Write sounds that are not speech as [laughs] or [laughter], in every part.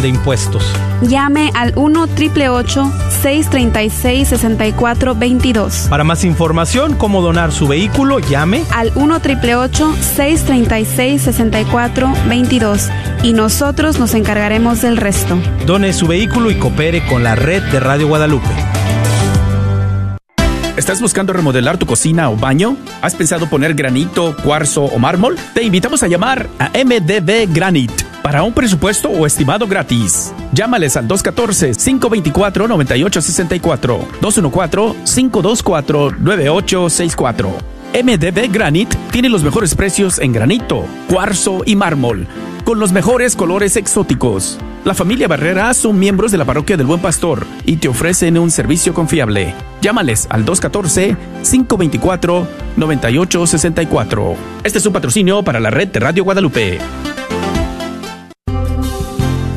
de impuestos. Llame al 1 636 6422 Para más información, cómo donar su vehículo, llame al 1 636 6422 y nosotros nos encargaremos del resto. Done su vehículo y coopere con la red de Radio Guadalupe. ¿Estás buscando remodelar tu cocina o baño? ¿Has pensado poner granito, cuarzo o mármol? Te invitamos a llamar a MDB Granite para un presupuesto o estimado gratis. Llámales al 214-524-9864, 214-524-9864. MDB Granite tiene los mejores precios en granito, cuarzo y mármol, con los mejores colores exóticos. La familia Barrera son miembros de la parroquia del Buen Pastor y te ofrecen un servicio confiable. Llámales al 214-524-9864. Este es un patrocinio para la red de Radio Guadalupe.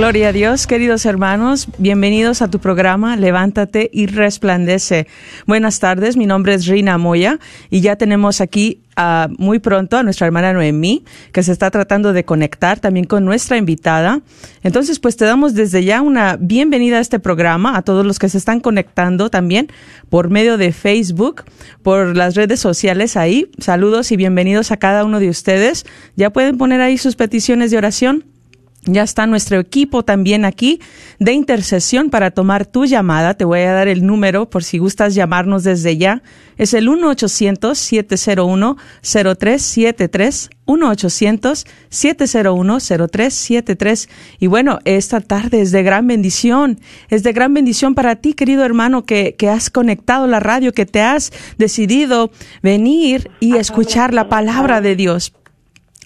Gloria a Dios, queridos hermanos, bienvenidos a tu programa Levántate y Resplandece. Buenas tardes, mi nombre es Rina Moya y ya tenemos aquí uh, muy pronto a nuestra hermana Noemí, que se está tratando de conectar también con nuestra invitada. Entonces, pues te damos desde ya una bienvenida a este programa, a todos los que se están conectando también por medio de Facebook, por las redes sociales ahí. Saludos y bienvenidos a cada uno de ustedes. Ya pueden poner ahí sus peticiones de oración. Ya está nuestro equipo también aquí de intercesión para tomar tu llamada. Te voy a dar el número por si gustas llamarnos desde ya. Es el 1-800-701-0373. 1-800-701-0373. Y bueno, esta tarde es de gran bendición. Es de gran bendición para ti, querido hermano, que, que has conectado la radio, que te has decidido venir y escuchar la palabra de Dios.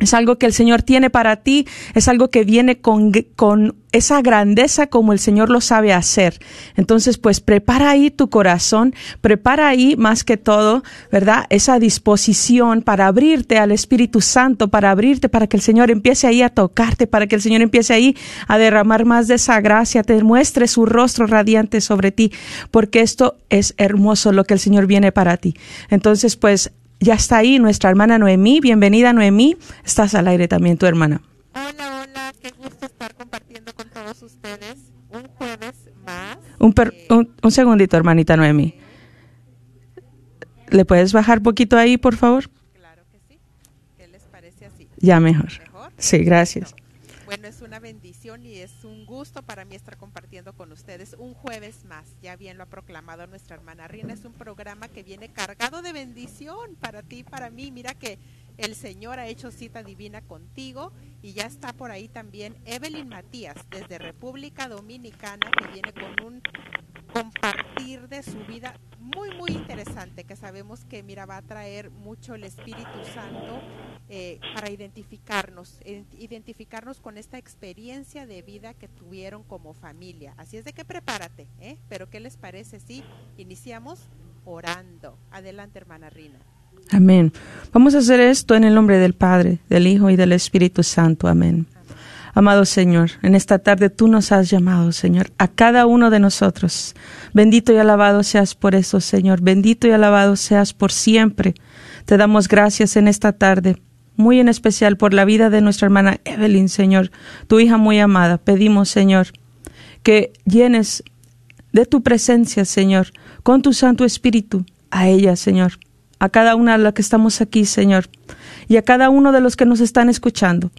Es algo que el Señor tiene para ti, es algo que viene con, con, esa grandeza como el Señor lo sabe hacer. Entonces, pues prepara ahí tu corazón, prepara ahí más que todo, ¿verdad? Esa disposición para abrirte al Espíritu Santo, para abrirte, para que el Señor empiece ahí a tocarte, para que el Señor empiece ahí a derramar más de esa gracia, te muestre su rostro radiante sobre ti, porque esto es hermoso lo que el Señor viene para ti. Entonces, pues ya está ahí nuestra hermana Noemí. Bienvenida, Noemí. Estás al aire también, tu hermana. Hola, hola. Qué gusto estar compartiendo con todos ustedes un jueves más. Un, per, un, un, segundito, hermanita Noemí. ¿Le puedes bajar poquito ahí, por favor? Claro que sí. ¿Qué les parece así? Ya mejor. ¿Mejor? Sí, gracias. Bueno, es una bendición y es gusto para mí estar compartiendo con ustedes un jueves más. Ya bien lo ha proclamado nuestra hermana Rina. Es un programa que viene cargado de bendición para ti y para mí. Mira que el Señor ha hecho cita divina contigo y ya está por ahí también Evelyn Matías desde República Dominicana que viene con un compartir de su vida muy muy interesante que sabemos que mira va a traer mucho el Espíritu Santo eh, para identificarnos identificarnos con esta experiencia de vida que tuvieron como familia así es de que prepárate ¿eh? pero qué les parece si iniciamos orando adelante hermana Rina Amén. Vamos a hacer esto en el nombre del Padre, del Hijo y del Espíritu Santo. Amén. Amado Señor, en esta tarde tú nos has llamado, Señor, a cada uno de nosotros. Bendito y alabado seas por eso, Señor. Bendito y alabado seas por siempre. Te damos gracias en esta tarde, muy en especial por la vida de nuestra hermana Evelyn, Señor, tu hija muy amada. Pedimos, Señor, que llenes de tu presencia, Señor, con tu Santo Espíritu a ella, Señor a cada una de las que estamos aquí, Señor, y a cada uno de los que nos están escuchando.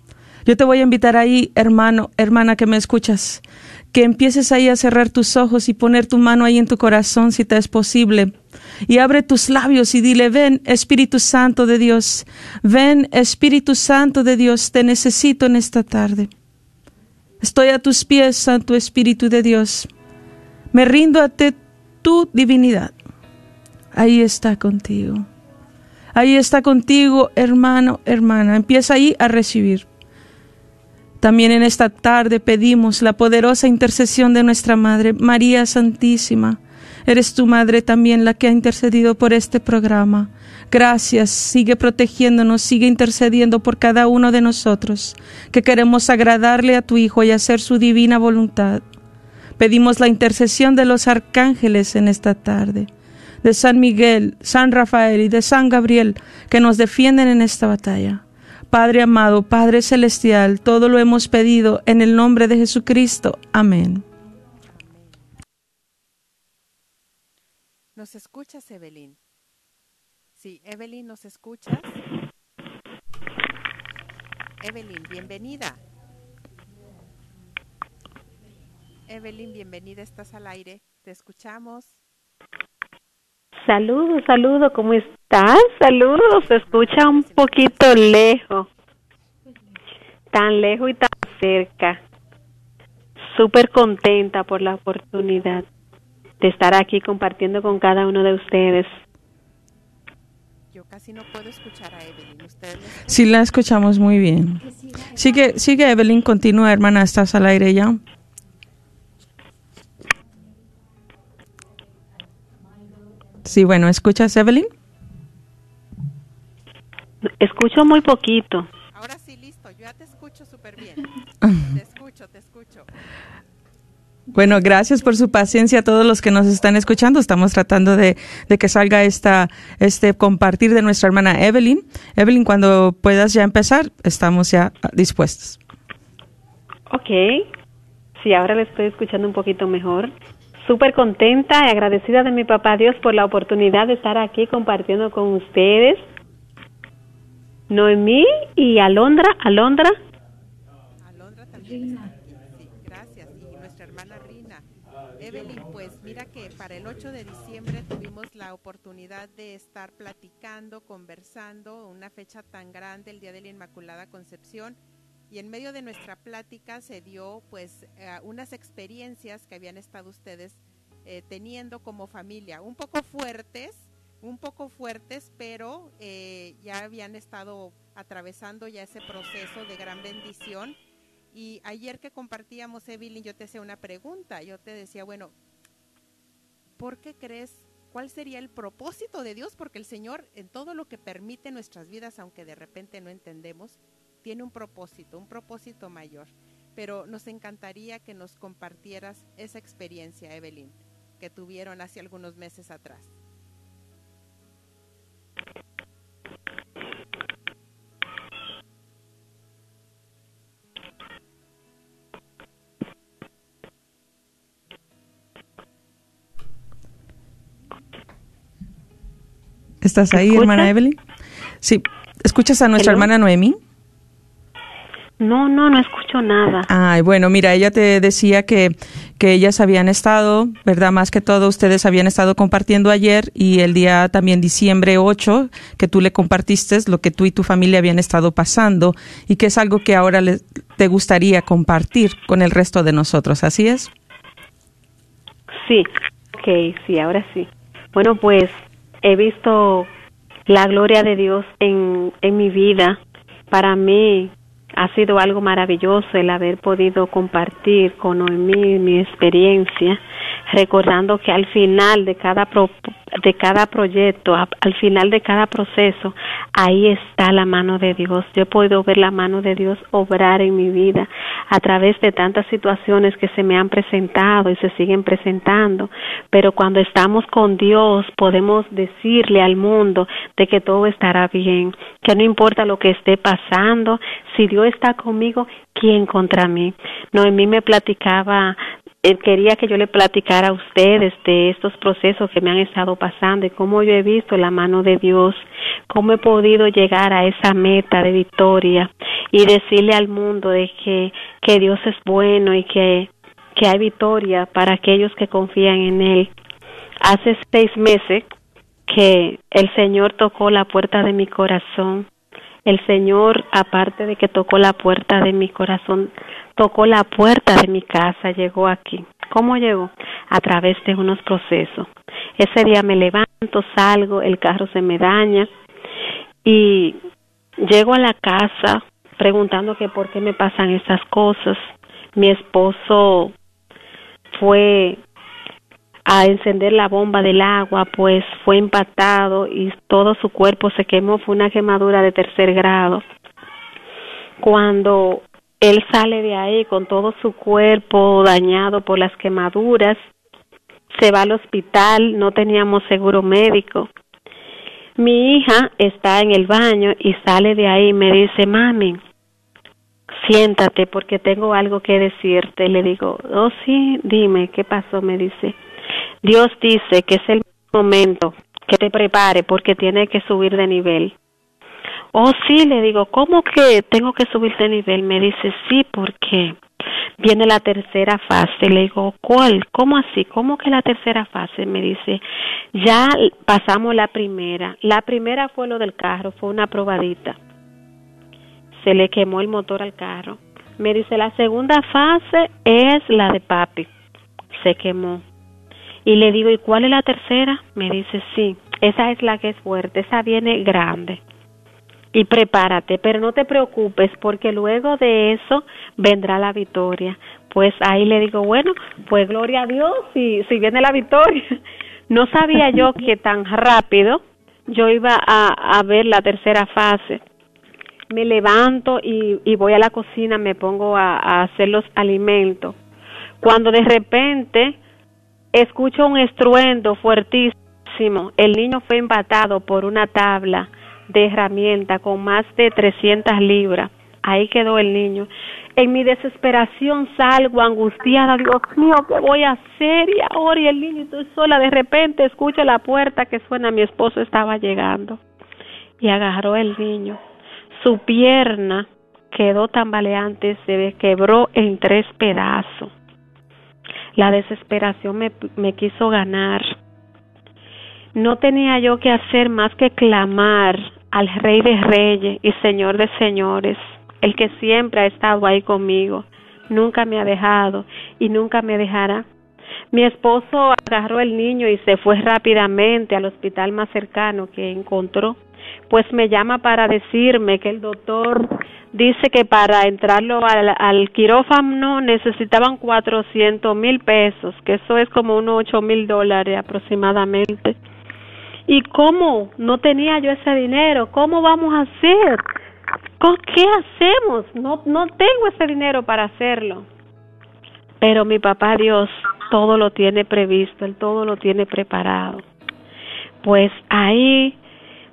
Yo te voy a invitar ahí, hermano, hermana que me escuchas, que empieces ahí a cerrar tus ojos y poner tu mano ahí en tu corazón si te es posible. Y abre tus labios y dile, ven Espíritu Santo de Dios, ven Espíritu Santo de Dios, te necesito en esta tarde. Estoy a tus pies, Santo Espíritu de Dios. Me rindo ante tu divinidad ahí está contigo. Ahí está contigo, hermano, hermana. Empieza ahí a recibir. También en esta tarde pedimos la poderosa intercesión de nuestra Madre, María Santísima. Eres tu Madre también la que ha intercedido por este programa. Gracias, sigue protegiéndonos, sigue intercediendo por cada uno de nosotros, que queremos agradarle a tu Hijo y hacer su divina voluntad. Pedimos la intercesión de los arcángeles en esta tarde de San Miguel, San Rafael y de San Gabriel que nos defienden en esta batalla. Padre amado, Padre celestial, todo lo hemos pedido en el nombre de Jesucristo. Amén. ¿Nos escuchas, Evelyn? Sí, Evelyn, ¿nos escuchas? Evelyn, bienvenida. Evelyn, bienvenida, estás al aire. Te escuchamos. Saludos, saludos, ¿cómo estás? Saludos, se escucha un poquito lejos. Tan lejos y tan cerca. Súper contenta por la oportunidad de estar aquí compartiendo con cada uno de ustedes. Yo casi no puedo escuchar a Evelyn. ¿Ustedes sí, la escuchamos muy bien. Sigue, sigue Evelyn, continúa, hermana, estás al aire ya. Sí, bueno, ¿escuchas, Evelyn? Escucho muy poquito. Ahora sí, listo, yo ya te escucho súper bien. [laughs] te escucho, te escucho. Bueno, gracias por su paciencia a todos los que nos están escuchando. Estamos tratando de, de, que salga esta, este compartir de nuestra hermana Evelyn. Evelyn, cuando puedas ya empezar, estamos ya dispuestos. Ok. Sí, ahora le estoy escuchando un poquito mejor súper contenta y agradecida de mi papá Dios por la oportunidad de estar aquí compartiendo con ustedes. Noemí y Alondra, Alondra. Alondra también. Sí, gracias. Y nuestra hermana Rina. Evelyn, pues mira que para el 8 de diciembre tuvimos la oportunidad de estar platicando, conversando, una fecha tan grande, el Día de la Inmaculada Concepción y en medio de nuestra plática se dio pues eh, unas experiencias que habían estado ustedes eh, teniendo como familia, un poco fuertes, un poco fuertes, pero eh, ya habían estado atravesando ya ese proceso de gran bendición. Y ayer que compartíamos, Evelyn, yo te hacía una pregunta, yo te decía, bueno, ¿por qué crees cuál sería el propósito de Dios? Porque el Señor en todo lo que permite nuestras vidas, aunque de repente no entendemos, tiene un propósito, un propósito mayor. Pero nos encantaría que nos compartieras esa experiencia, Evelyn, que tuvieron hace algunos meses atrás. ¿Estás ahí, hermana Evelyn? Sí. ¿Escuchas a nuestra hermana Noemí? No, no, no escucho nada. Ay, bueno, mira, ella te decía que, que ellas habían estado, ¿verdad? Más que todo, ustedes habían estado compartiendo ayer y el día también diciembre 8, que tú le compartiste lo que tú y tu familia habían estado pasando y que es algo que ahora le, te gustaría compartir con el resto de nosotros, ¿así es? Sí, ok, sí, ahora sí. Bueno, pues he visto la gloria de Dios en, en mi vida. Para mí ha sido algo maravilloso el haber podido compartir con Noemí mi experiencia, recordando que al final de cada pro, de cada proyecto, al final de cada proceso, ahí está la mano de Dios. Yo he podido ver la mano de Dios obrar en mi vida a través de tantas situaciones que se me han presentado y se siguen presentando, pero cuando estamos con Dios podemos decirle al mundo de que todo estará bien, que no importa lo que esté pasando, si Dios está conmigo, ¿quién contra mí? Noemí me platicaba él quería que yo le platicara a ustedes de estos procesos que me han estado pasando y cómo yo he visto la mano de Dios, cómo he podido llegar a esa meta de victoria y decirle al mundo de que, que Dios es bueno y que, que hay victoria para aquellos que confían en Él. Hace seis meses que el Señor tocó la puerta de mi corazón. El Señor, aparte de que tocó la puerta de mi corazón, tocó la puerta de mi casa, llegó aquí. ¿Cómo llegó? A través de unos procesos. Ese día me levanto, salgo, el carro se me daña y llego a la casa preguntando que por qué me pasan esas cosas. Mi esposo fue a encender la bomba del agua, pues fue impactado y todo su cuerpo se quemó, fue una quemadura de tercer grado. Cuando él sale de ahí con todo su cuerpo dañado por las quemaduras, se va al hospital, no teníamos seguro médico. Mi hija está en el baño y sale de ahí y me dice, mami, siéntate porque tengo algo que decirte. Le digo, oh sí, dime, ¿qué pasó? Me dice, Dios dice que es el momento que te prepare porque tiene que subir de nivel. Oh, sí, le digo, ¿cómo que tengo que subir de nivel? Me dice, sí, porque viene la tercera fase. Le digo, ¿cuál? ¿Cómo así? ¿Cómo que la tercera fase? Me dice, ya pasamos la primera. La primera fue lo del carro, fue una probadita. Se le quemó el motor al carro. Me dice, la segunda fase es la de papi. Se quemó. Y le digo, ¿y cuál es la tercera? Me dice, sí, esa es la que es fuerte, esa viene grande y prepárate, pero no te preocupes porque luego de eso vendrá la victoria. Pues ahí le digo, bueno, pues gloria a Dios si, si viene la victoria. [laughs] No sabía yo que tan rápido yo iba a, ver la tercera fase. Me levanto y, y voy a la cocina, me pongo a, a hacer los alimentos. Cuando de repente escucho un estruendo fuertísimo, el niño fue embatado por una tabla de herramienta con más de 300 libras. Ahí quedó el niño. En mi desesperación salgo angustiada, Dios mío, ¿qué voy a hacer? Y ahora y el niño, estoy sola. De repente escucho la puerta que suena, mi esposo estaba llegando y agarró el niño. Su pierna quedó tambaleante, se quebró en tres pedazos. La desesperación me, quiso ganar. No tenía yo que hacer más que clamar al Rey de Reyes y Señor de Señores, el que siempre ha estado ahí conmigo, nunca me ha dejado y nunca me dejará. Mi esposo agarró el niño y se fue rápidamente al hospital más cercano que encontró, pues me llama para decirme que el doctor dice que para entrarlo al, quirófano necesitaban cuatrocientos mil pesos, que eso es como unos ocho mil dólares aproximadamente. ¿Y cómo? No tenía yo ese dinero. ¿Cómo vamos a hacer? ¿Qué hacemos? No, no tengo ese dinero para hacerlo. Pero mi papá Dios todo lo tiene previsto, Él todo lo tiene preparado. Pues ahí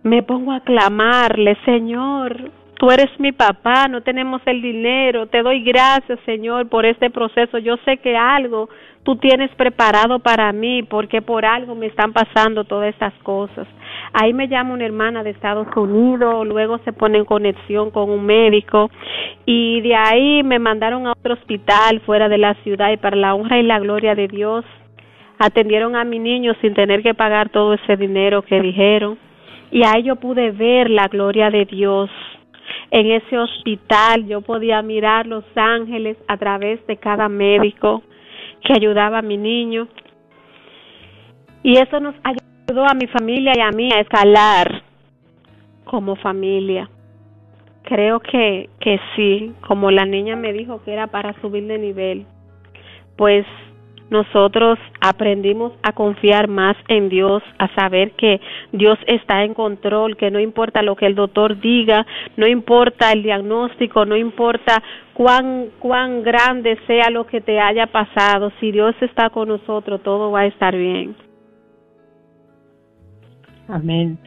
me pongo a clamarle, Señor, tú eres mi papá, no tenemos el dinero, te doy gracias, Señor, por este proceso. Yo sé que algo tú tienes preparado para mí, porque por algo me están pasando todas estas cosas. Ahí me llama una hermana de Estados Unidos, luego se pone en conexión con un médico y de ahí me mandaron a otro hospital fuera de la ciudad y para la honra y la gloria de Dios atendieron a mi niño sin tener que pagar todo ese dinero que dijeron y ahí yo pude ver la gloria de Dios. En ese hospital yo podía mirar los ángeles a través de cada médico que ayudaba a mi niño. Y eso nos ayudó a mi familia y a mí a escalar como familia. Creo que, que sí, como la niña me dijo que era para subir de nivel, pues nosotros aprendimos a confiar más en Dios, a saber que Dios está en control, que no importa lo que el doctor diga, no importa el diagnóstico, no importa cuán, cuán grande sea lo que te haya pasado, si Dios está con nosotros, todo va a estar bien. Amén.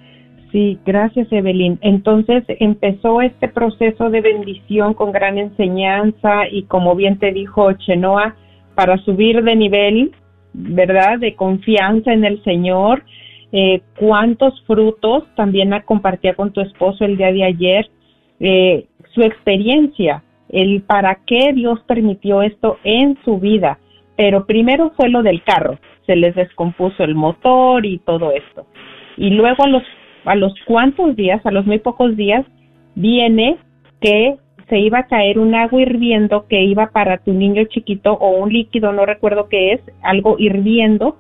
Sí, gracias Evelyn. Entonces empezó este proceso de bendición con gran enseñanza y como bien te dijo Chenoa, para subir de nivel, ¿verdad? De confianza en el Señor. Eh, ¿Cuántos frutos? También compartía con tu esposo el día de ayer eh, su experiencia, el para qué Dios permitió esto en su vida. Pero primero fue lo del carro, se les descompuso el motor y todo esto. Y luego a los, a los cuantos días, a los muy pocos días, viene que se iba a caer un agua hirviendo que iba para tu niño chiquito o un líquido, no recuerdo qué es, algo hirviendo,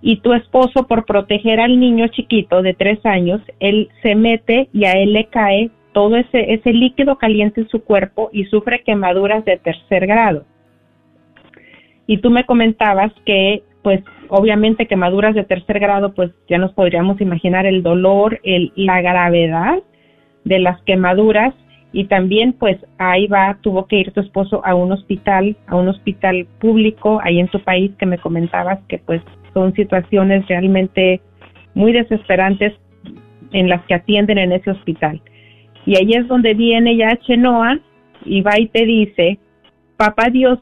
y tu esposo por proteger al niño chiquito de tres años, él se mete y a él le cae todo ese, ese líquido caliente en su cuerpo y sufre quemaduras de tercer grado. Y tú me comentabas que, pues, obviamente quemaduras de tercer grado, pues ya nos podríamos imaginar el dolor, el, la gravedad de las quemaduras y también pues ahí va, tuvo que ir tu esposo a un hospital, a un hospital público ahí en tu país que me comentabas que pues son situaciones realmente muy desesperantes en las que atienden en ese hospital. Y ahí es donde viene ya Chenoa y va y te dice, papá Dios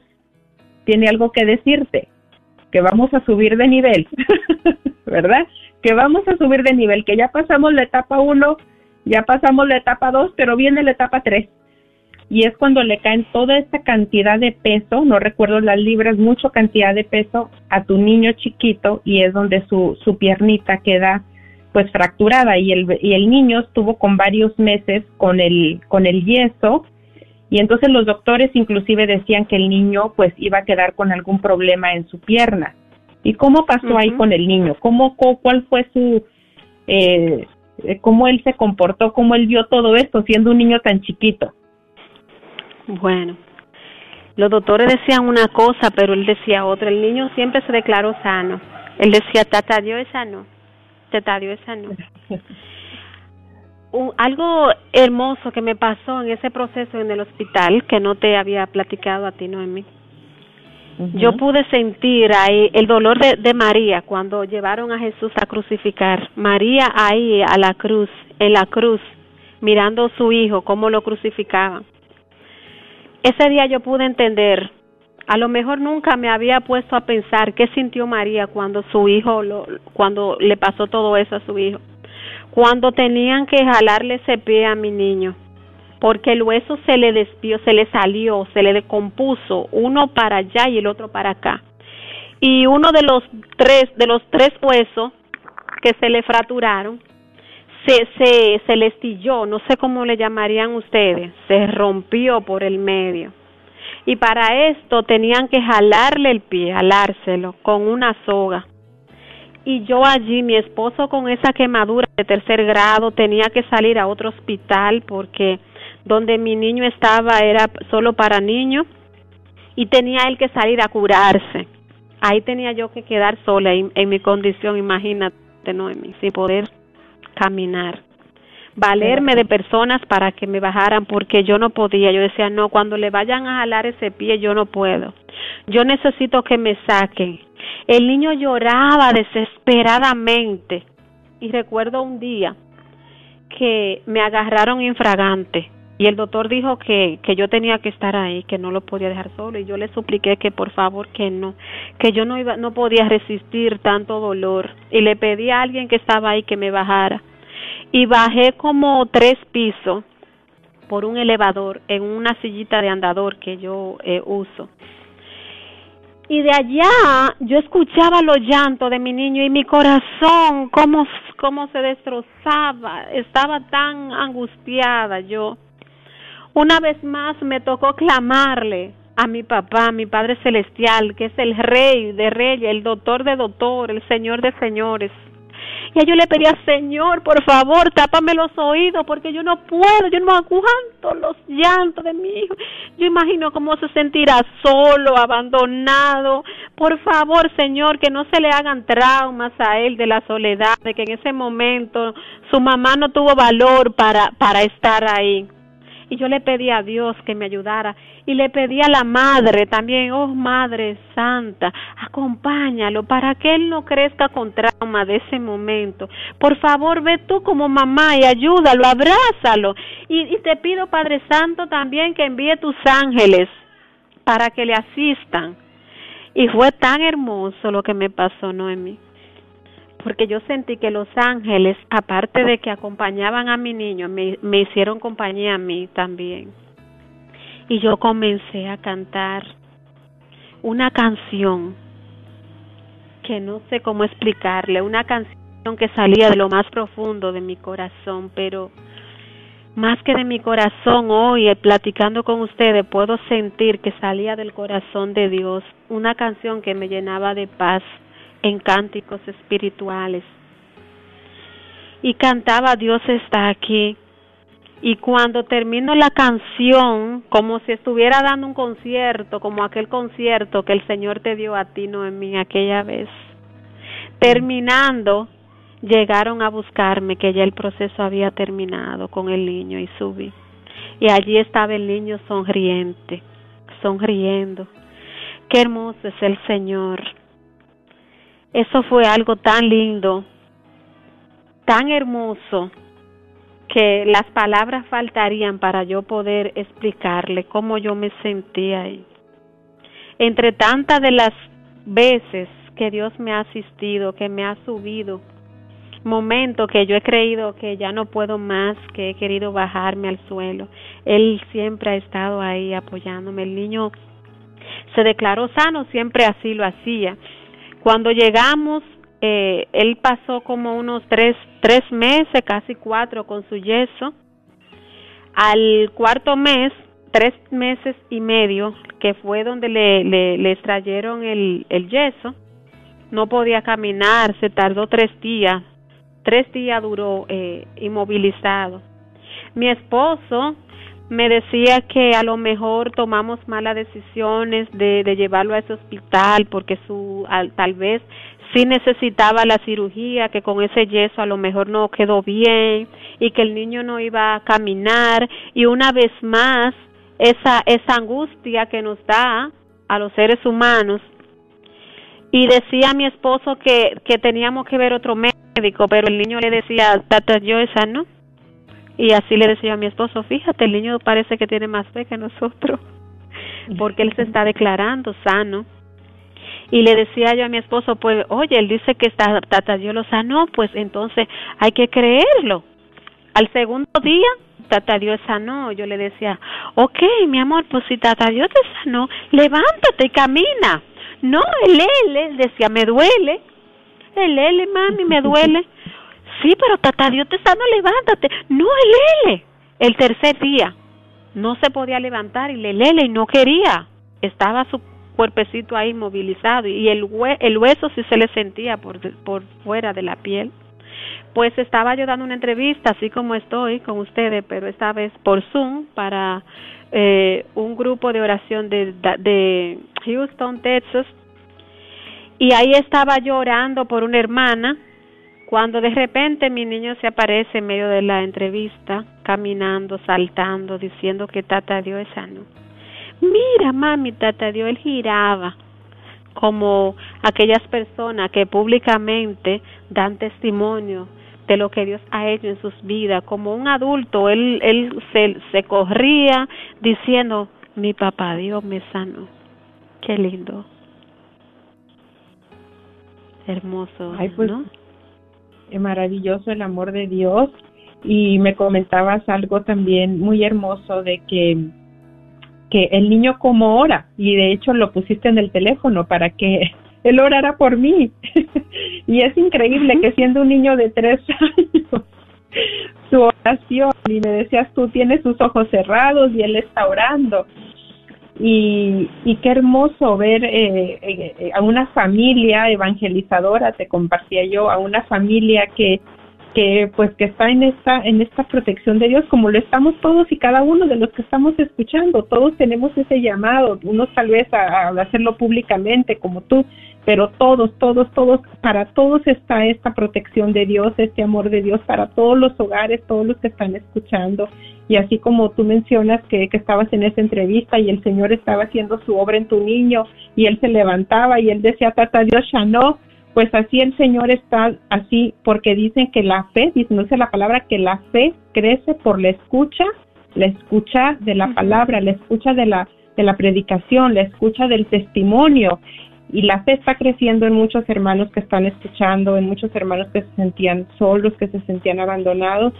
tiene algo que decirte, que vamos a subir de nivel, [laughs] ¿verdad? Que vamos a subir de nivel, que ya pasamos la etapa 1 ya pasamos la etapa 2, pero viene la etapa 3. Y es cuando le caen toda esta cantidad de peso, no recuerdo las libras, mucha cantidad de peso a tu niño chiquito y es donde su, su piernita queda pues fracturada y el, y el niño estuvo con varios meses con el, con el yeso y entonces los doctores inclusive decían que el niño pues iba a quedar con algún problema en su pierna. ¿Y cómo pasó ahí con el niño? ¿Cómo, ¿Cuál fue su, eh, eh, cómo él se comportó, cómo él vio todo esto siendo un niño tan chiquito. Bueno, los doctores decían una cosa, pero él decía otra. El niño siempre se declaró sano. Él decía, tata, Dios es sano. Tata, Dios es sano. [laughs] Un, algo hermoso que me pasó en ese proceso en el hospital, que no te había platicado a ti, Yo pude sentir ahí el dolor de, de, María cuando llevaron a Jesús a crucificar. María ahí a la cruz, en la cruz, mirando a su hijo, cómo lo crucificaban. Ese día yo pude entender, a lo mejor nunca me había puesto a pensar qué sintió María cuando su hijo, lo, cuando le pasó todo eso a su hijo. Cuando tenían que jalarle ese pie a mi niño porque el hueso se le despió, se le salió, se le decompuso, uno para allá y el otro para acá. Y uno de los tres, de los tres huesos que se le fracturaron, se, se, se le estilló, no sé cómo le llamarían ustedes, se rompió por el medio. Y para esto tenían que jalarle el pie, jalárselo con una soga. Y yo allí, mi esposo con esa quemadura de tercer grado, tenía que salir a otro hospital porque donde mi niño estaba era solo para niños y tenía él que salir a curarse. Ahí tenía yo que quedar sola en, mi condición, imagínate, Noemi, sin poder caminar. Valerme de personas para que me bajaran porque yo no podía. Yo decía, no, cuando le vayan a jalar ese pie yo no puedo. Yo necesito que me saquen. El niño lloraba desesperadamente. Y recuerdo un día que me agarraron infragante y el doctor dijo que, que yo tenía que estar ahí, que no lo podía dejar solo. Y yo le supliqué que por favor que no, que yo no iba, no podía resistir tanto dolor. Y le pedí a alguien que estaba ahí que me bajara. Y bajé como tres pisos por un elevador en una sillita de andador que yo eh, uso. Y de allá yo escuchaba los llantos de mi niño y mi corazón cómo cómo se destrozaba. Estaba tan angustiada yo una vez más me tocó clamarle a mi papá, mi Padre Celestial, que es el Rey de Reyes, el Doctor de Doctor, el Señor de Señores. Y yo le pedía, Señor, por favor, tápame los oídos, porque yo no puedo, yo no aguanto los llantos de mi hijo. Yo imagino cómo se sentirá solo, abandonado. Por favor, Señor, que no se le hagan traumas a él de la soledad, de que en ese momento su mamá no tuvo valor para, para estar ahí y yo le pedí a Dios que me ayudara y le pedí a la madre también, oh Madre Santa, acompáñalo para que él no crezca con trauma de ese momento. Por favor, ve tú como mamá y ayúdalo, abrázalo. Y, y te pido, Padre Santo, también que envíe tus ángeles para que le asistan. Y fue tan hermoso lo que me pasó, Noemi porque yo sentí que los ángeles, aparte de que acompañaban a mi niño, me, hicieron compañía a mí también. Y yo comencé a cantar una canción que no sé cómo explicarle, una canción que salía de lo más profundo de mi corazón, pero más que de mi corazón hoy, eh, platicando con ustedes, puedo sentir que salía del corazón de Dios, una canción que me llenaba de paz, en cánticos espirituales. Y cantaba Dios está aquí. Y cuando termino la canción, como si estuviera dando un concierto, como aquel concierto que el Señor te dio a ti, Noemí, aquella vez. Terminando, llegaron a buscarme, que ya el proceso había terminado con el niño y subí. Y allí estaba el niño sonriente, sonriendo. Qué hermoso es el Señor. Eso fue algo tan lindo, tan hermoso, que las palabras faltarían para yo poder explicarle cómo yo me sentía ahí. Entre tantas de las veces que Dios me ha asistido, que me ha subido, momentos que yo he creído que ya no puedo más, que he querido bajarme al suelo, Él siempre ha estado ahí apoyándome. El niño se declaró sano, siempre así lo hacía. Cuando llegamos, eh, él pasó como unos tres, tres meses, casi cuatro, con su yeso. Al cuarto mes, tres meses y medio, que fue donde le, le, extrayeron el, yeso, no podía caminar, se tardó tres días, tres días duró eh, inmovilizado. Mi esposo me decía que a lo mejor tomamos malas decisiones de, llevarlo a ese hospital porque su tal vez sí necesitaba la cirugía, que con ese yeso a lo mejor no quedó bien y que el niño no iba a caminar y una vez más esa esa angustia que nos da a los seres humanos y decía mi esposo que que teníamos que ver otro médico, pero el niño le decía, "Tata, yo esa no." Y así le decía a mi esposo, fíjate, el niño parece que tiene más fe que nosotros, [laughs] porque él se está declarando sano. Y le decía yo a mi esposo, pues, oye, él dice que está, lo sanó, pues entonces hay que creerlo. Al segundo día, Tata Dios sanó. Yo le decía, ok, mi amor, pues si Tata Dios te sanó, levántate y camina. No, el él, decía, me duele. El él, mami, me duele. [laughs] Sí, pero tata Dios te sano, levántate. No, el Lele. El tercer día no se podía levantar y le lele no quería. Estaba su cuerpecito ahí movilizado y el, el hueso sí se le sentía por, por fuera de la piel. Pues estaba yo dando una entrevista, así como estoy con ustedes, pero esta vez por Zoom para eh, un grupo de oración de, de Houston, Texas. Y ahí estaba yo orando por una hermana cuando de repente mi niño se aparece en medio de la entrevista, caminando, saltando, diciendo que Tata Dios es sano. Mira, mami, Tata Dios, él giraba como aquellas personas que públicamente dan testimonio de lo que Dios ha hecho en sus vidas. Como un adulto, él, él se, se corría diciendo, mi papá Dios me sanó. Qué lindo. Hermoso, Ay, pues, ¿no? Es maravilloso el amor de Dios. Y me comentabas algo también muy hermoso de que, que el niño como ora, y de hecho lo pusiste en el teléfono para que [laughs] él orara por mí. [laughs] y es increíble que siendo un niño de tres [laughs] años, su oración, y me decías tú tienes sus ojos cerrados y él está orando. Y, y qué hermoso ver eh, eh, a una familia evangelizadora, te compartía yo, a una familia que que pues que está en esta en esta protección de Dios como lo estamos todos y cada uno de los que estamos escuchando. Todos tenemos ese llamado unos tal vez a, hacerlo públicamente como tú pero todos todos todos para todos está esta protección de Dios este amor de Dios para todos los hogares todos los que están escuchando. Y así como tú mencionas que, que estabas en esa entrevista y el Señor estaba haciendo su obra en tu niño y él se levantaba y él decía tata Dios ya no pues así el Señor está así porque dicen que la fe, dice la palabra que la fe crece por la escucha, la escucha de la palabra, la escucha de la de la predicación, la escucha del testimonio y la fe está creciendo en muchos hermanos que están escuchando, en muchos hermanos que se sentían solos, que se sentían abandonados.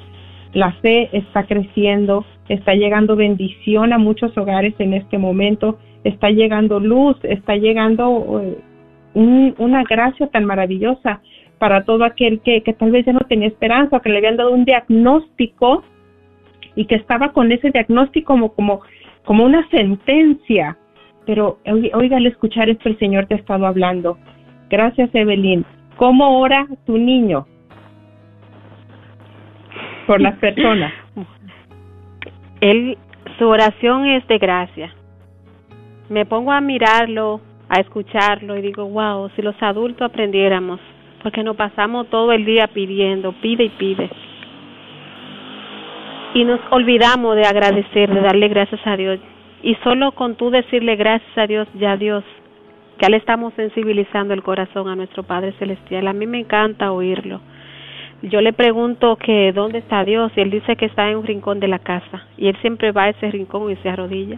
La fe está creciendo, está llegando bendición a muchos hogares en este momento, está llegando luz, está llegando eh, un, una gracia tan maravillosa para todo aquel que, que tal vez ya no tenía esperanza que le habían dado un diagnóstico y que estaba con ese diagnóstico como, como, como una sentencia. Pero oiga, al escuchar esto, el Señor te ha estado hablando. Gracias, Evelyn. ¿Cómo ora tu niño? Por las personas. Él, su oración es de gracia. Me pongo a mirarlo, a escucharlo y digo, wow, si los adultos aprendiéramos, porque nos pasamos todo el día pidiendo, pide y pide. Y nos olvidamos de agradecer, de darle gracias a Dios. Y solo con tú decirle gracias a Dios, ya Dios, ya le estamos sensibilizando el corazón a nuestro Padre Celestial. A mí me encanta oírlo. Yo le pregunto que dónde está Dios y él dice que está en un rincón de la casa. Y él siempre va a ese rincón y se arrodilla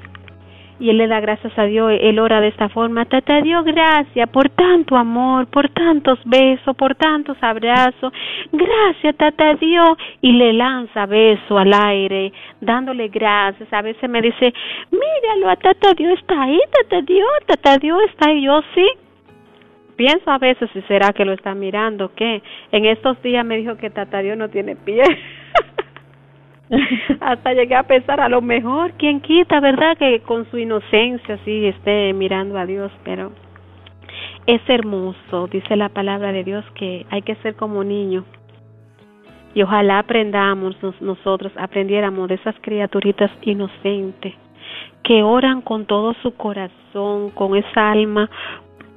y él le da gracias a Dios, él ora de esta forma, Tata Dios gracias por tanto amor, por tantos besos, por tantos abrazos, gracias Tata Dios, y le lanza beso al aire, dándole gracias, a veces me dice, míralo, a Tata Dios está ahí, Tata Dios, Tata Dios está ahí, yo sí, pienso a veces si será que lo está mirando, que en estos días me dijo que Tata Dios no tiene pie. [laughs] [laughs] Hasta llegué a pensar, a lo mejor, quien quita, verdad? Que con su inocencia sí esté mirando a Dios, pero es hermoso, dice la palabra de Dios, que hay que ser como niño. Y ojalá aprendamos nosotros, aprendiéramos de esas criaturitas inocentes que oran con todo su corazón, con esa alma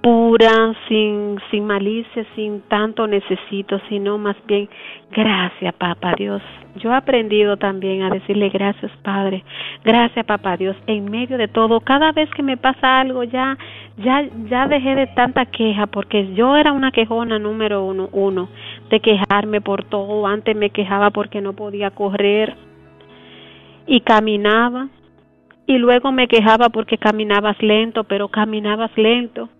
pura, sin, sin malicia, sin tanto necesito, sino más bien gracias, Papá Dios. Yo he aprendido también a decirle gracias, Padre. Gracias, Papá Dios. En medio de todo, cada vez que me pasa algo, ya, ya, ya dejé de tanta queja, porque yo era una quejona número uno, uno, de quejarme por todo. Antes me quejaba porque no podía correr y caminaba. Y luego me quejaba porque caminabas lento, pero caminabas lento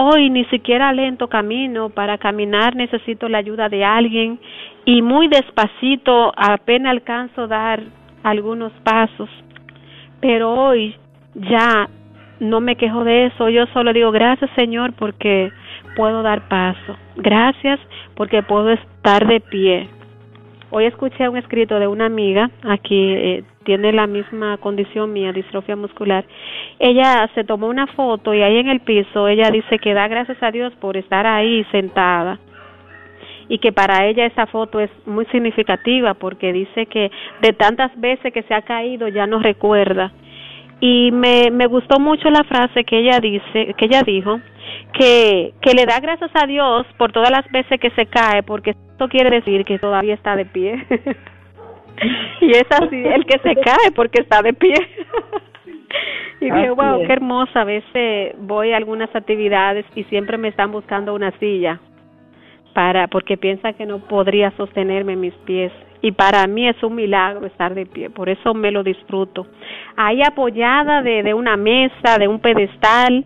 Hoy ni siquiera lento camino, para caminar necesito la ayuda de alguien y muy despacito apenas alcanzo dar algunos pasos. Pero hoy ya no me quejo de eso, yo solo digo gracias Señor porque puedo dar paso, gracias porque puedo estar de pie. Hoy escuché un escrito de una amiga aquí eh, tiene la misma condición mía, distrofia muscular, ella se tomó una foto y ahí en el piso ella dice que da gracias a Dios por estar ahí sentada y que para ella esa foto es muy significativa porque dice que de tantas veces que se ha caído ya no recuerda. Y me, me gustó mucho la frase que ella dice que ella dijo que que le da gracias a Dios por todas las veces que se cae porque esto quiere decir que todavía está de pie [laughs] [laughs] y es así el que se cae porque está de pie. [laughs] y dije, wow, qué hermosa. A veces voy a algunas actividades y siempre me están buscando una silla para porque piensa que no podría sostenerme mis pies y para mí es un milagro estar de pie, por eso me lo disfruto. Ahí apoyada de, de una mesa, de un pedestal,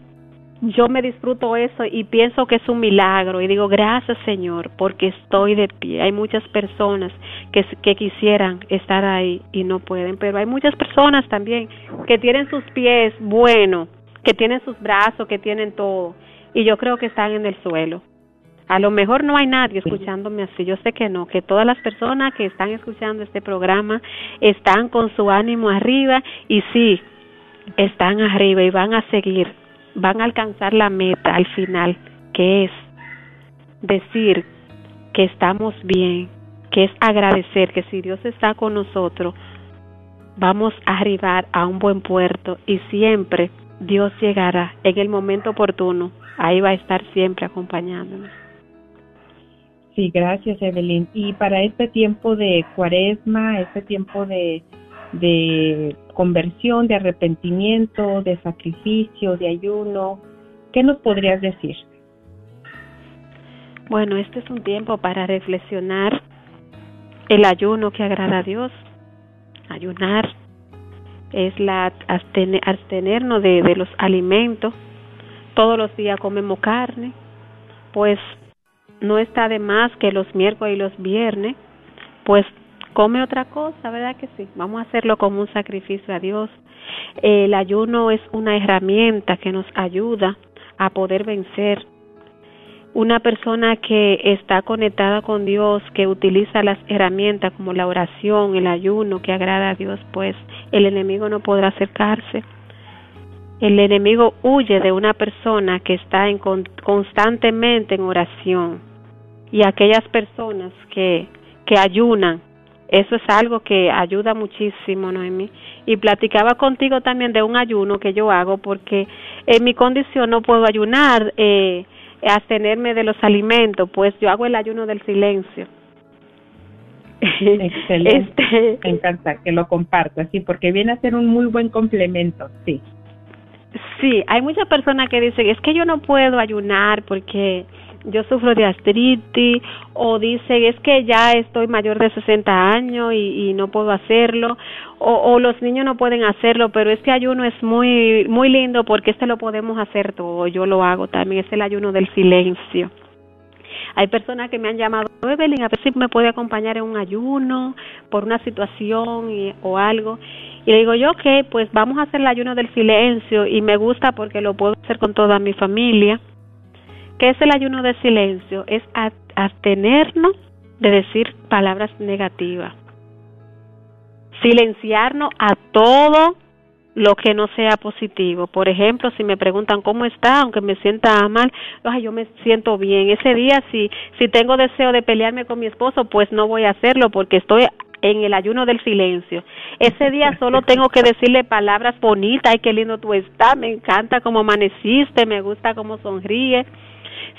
yo me disfruto eso y pienso que es un milagro y digo gracias Señor porque estoy de pie. Hay muchas personas que, que quisieran estar ahí y no pueden, pero hay muchas personas también que tienen sus pies buenos, que tienen sus brazos, que tienen todo y yo creo que están en el suelo. A lo mejor no hay nadie escuchándome así, yo sé que no, que todas las personas que están escuchando este programa están con su ánimo arriba y sí, están arriba y van a seguir, van a alcanzar la meta al final, que es decir que estamos bien, que es agradecer que si Dios está con nosotros, vamos a arribar a un buen puerto y siempre Dios llegará en el momento oportuno, ahí va a estar siempre acompañándonos. Sí, gracias Evelyn. Y para este tiempo de cuaresma, este tiempo de, de conversión, de arrepentimiento, de sacrificio, de ayuno, ¿qué nos podrías decir? Bueno, este es un tiempo para reflexionar el ayuno que agrada a Dios. Ayunar es la abstenernos de, de los alimentos. Todos los días comemos carne, pues no está de más que los miércoles y los viernes, pues come otra cosa, ¿verdad que sí? Vamos a hacerlo como un sacrificio a Dios. El ayuno es una herramienta que nos ayuda a poder vencer. Una persona que está conectada con Dios, que utiliza las herramientas como la oración, el ayuno, que agrada a Dios, pues el enemigo no podrá acercarse. El enemigo huye de una persona que está en constantemente en oración. Y aquellas personas que, que ayunan, eso es algo que ayuda muchísimo, Noemi. Y platicaba contigo también de un ayuno que yo hago porque en mi condición no puedo ayunar, eh, abstenerme de los alimentos, pues yo hago el ayuno del silencio. Excelente. [laughs] Este, Me encanta que lo compartas, sí, porque viene a ser un muy buen complemento, sí. Sí, hay muchas personas que dicen, es que yo no puedo ayunar porque yo sufro de artritis o dicen es que ya estoy mayor de 60 años y, no puedo hacerlo o, o, los niños no pueden hacerlo pero es que ayuno es muy muy lindo porque este lo podemos hacer todo yo lo hago también es el ayuno del silencio. Hay personas que me han llamado Evelyn a ver si me puede acompañar en un ayuno por una situación o algo y le digo yo, ok, pues vamos a hacer el ayuno del silencio y me gusta porque lo puedo hacer con toda mi familia ¿Qué es el ayuno de silencio? Es abstenernos de decir palabras negativas. Silenciarnos a todo lo que no sea positivo. Por ejemplo, si me preguntan cómo está, aunque me sienta mal, ay, yo me siento bien. Ese día, si, si tengo deseo de pelearme con mi esposo, pues no voy a hacerlo porque estoy en el ayuno del silencio. Ese día solo [laughs] tengo que decirle palabras bonitas, ay, qué lindo tú estás, me encanta cómo amaneciste, me gusta cómo sonríe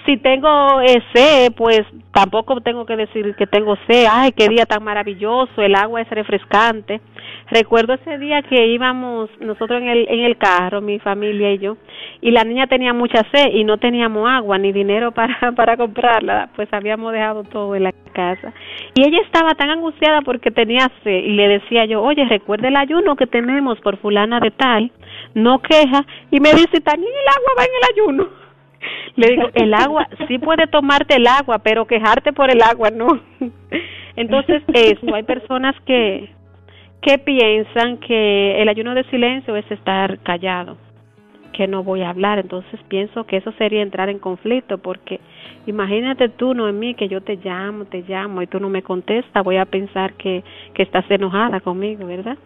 si tengo sed, pues tampoco tengo que decir que tengo sed. Ay, qué día tan maravilloso, el agua es refrescante. Recuerdo ese día que íbamos nosotros en el, en el carro, mi familia y yo, y la niña tenía mucha sed y no teníamos agua ni dinero [laughs] para, para comprarla, pues habíamos dejado todo en la casa. Y ella estaba tan angustiada porque tenía sed y le decía yo, oye, recuerda el ayuno que tenemos por fulana de tal, no queja, y me dice, también el agua va en el ayuno. [laughs] Le digo, el agua, sí puede tomarte el agua, pero quejarte por el agua no. [laughs] Entonces, eso, hay personas que, que piensan que el ayuno de silencio es estar callado, que no voy a hablar. Entonces, pienso que eso sería entrar en conflicto, porque imagínate tú, no en mí, que yo te llamo, te llamo y tú no me contestas, voy a pensar que, que estás enojada conmigo, ¿verdad?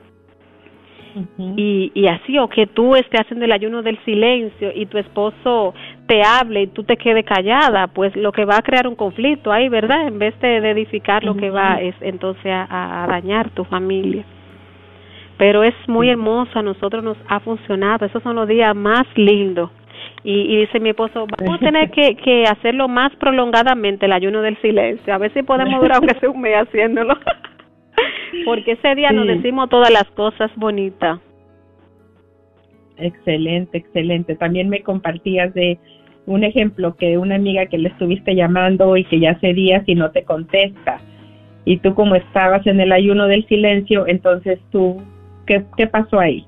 y, y así, o que tú estés haciendo el ayuno del silencio y tu esposo te hable y tú te quedes callada, pues lo que va a crear un conflicto ahí, ¿verdad? En vez de, edificar, lo que va es entonces a, dañar tu familia. Pero es muy hermoso, a nosotros nos ha funcionado, esos son los días más lindos. Y, y dice mi esposo, vamos a tener [laughs] que, que hacerlo más prolongadamente el ayuno del silencio, a ver si podemos durar aunque sea un mes haciéndolo. [laughs] Porque ese día nos decimos todas las cosas bonitas. Excelente, excelente. También me compartías de un ejemplo que una amiga que le estuviste llamando y que ya hace días y no te contesta. Y tú como estabas en el ayuno del silencio, entonces tú, ¿qué, qué pasó ahí?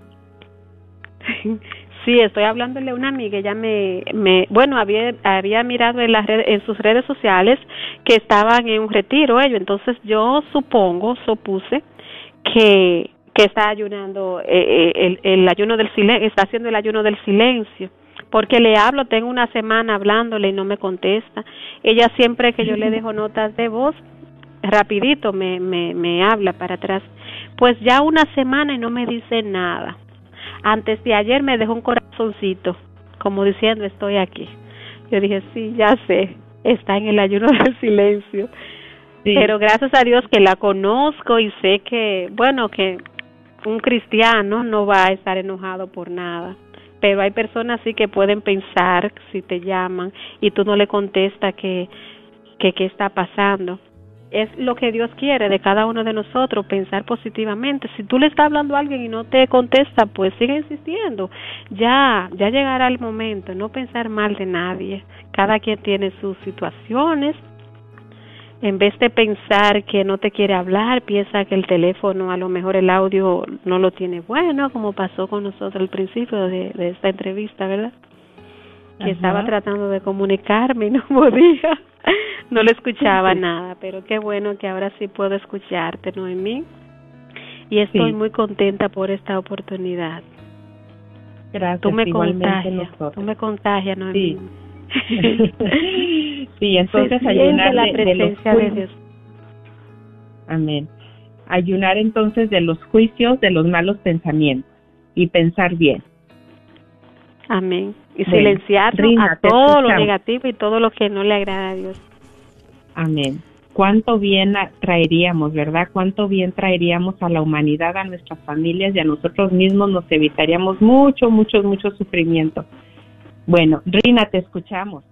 Sí, estoy hablándole a una amiga, ella me, me bueno, había, había mirado en, las en sus redes sociales que estaban en un retiro ellos, entonces yo supongo, supuse que, que está ayunando, eh, eh, el, el ayuno del está haciendo el ayuno del silencio porque le hablo, tengo una semana hablándole y no me contesta. Ella siempre que yo le dejo notas de voz, rapidito me, me, me habla para atrás. Pues ya una semana y no me dice nada. Antes de ayer me dejó un corazoncito, como diciendo estoy aquí. Yo dije, sí, ya sé, está en el ayuno [laughs] del silencio. Pero gracias a Dios que la conozco y sé que, bueno, que un cristiano no va a estar enojado por nada. Pero hay personas sí que pueden pensar si te llaman y tú no le contestas que, que qué está pasando es lo que Dios quiere de cada uno de nosotros, pensar positivamente. Si tú le estás hablando a alguien y no te contesta, pues sigue insistiendo. Ya, ya llegará el momento, no pensar mal de nadie. Cada quien tiene sus situaciones. En vez de pensar que no te quiere hablar, piensa que el teléfono, a lo mejor el audio no lo tiene bueno, como pasó con nosotros al principio de, esta entrevista, ¿verdad? Que estaba tratando de comunicarme y [laughs] no podía no le escuchaba nada, pero qué bueno que ahora sí puedo escucharte, Noemí. Y estoy muy contenta por esta oportunidad. Gracias. Tú me contagias, tú me contagias, Noemí. Sí, [laughs] sí entonces ayunar la presencia de, Dios. Amén. Ayunar entonces de los juicios, de los malos pensamientos y pensar bien. Amén. Y silenciar a todo lo negativo y todo lo que no le agrada a Dios. Amén. Cuánto bien traeríamos, ¿verdad? Cuánto bien traeríamos a la humanidad, a nuestras familias y a nosotros mismos. Nos evitaríamos mucho, mucho, mucho sufrimiento. Bueno, Rina, te escuchamos.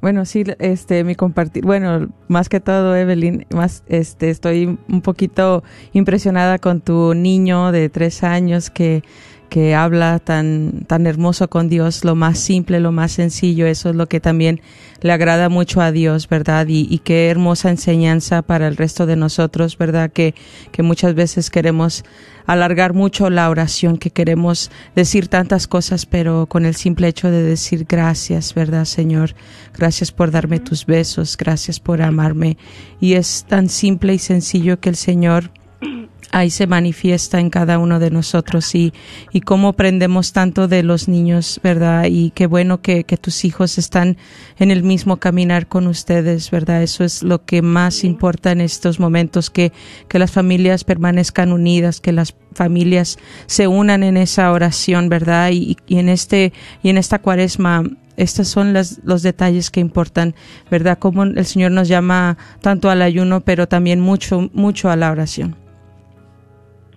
Bueno, sí, este, mi compartir, bueno, más que todo, Evelyn, más, este, estoy un poquito impresionada con tu niño de tres años que que habla tan, tan hermoso con Dios, lo más simple, lo más sencillo, eso es lo que también le agrada mucho a Dios, ¿verdad? Y, qué hermosa enseñanza para el resto de nosotros, ¿verdad? Que, que muchas veces queremos alargar mucho la oración, que queremos decir tantas cosas, pero con el simple hecho de decir gracias, ¿verdad, Señor? Gracias por darme tus besos, gracias por amarme. Y es tan simple y sencillo que el Señor [clears throat] ahí se manifiesta en cada uno de nosotros y, y cómo aprendemos tanto de los niños, ¿verdad? Y qué bueno que, que, tus hijos están en el mismo caminar con ustedes, ¿verdad? Eso es lo que más importa en estos momentos, que, que las familias permanezcan unidas, que las familias se unan en esa oración, ¿verdad? Y, y en este, y en esta cuaresma, estos son las, los detalles que importan, ¿verdad? Como el Señor nos llama tanto al ayuno, pero también mucho, mucho a la oración.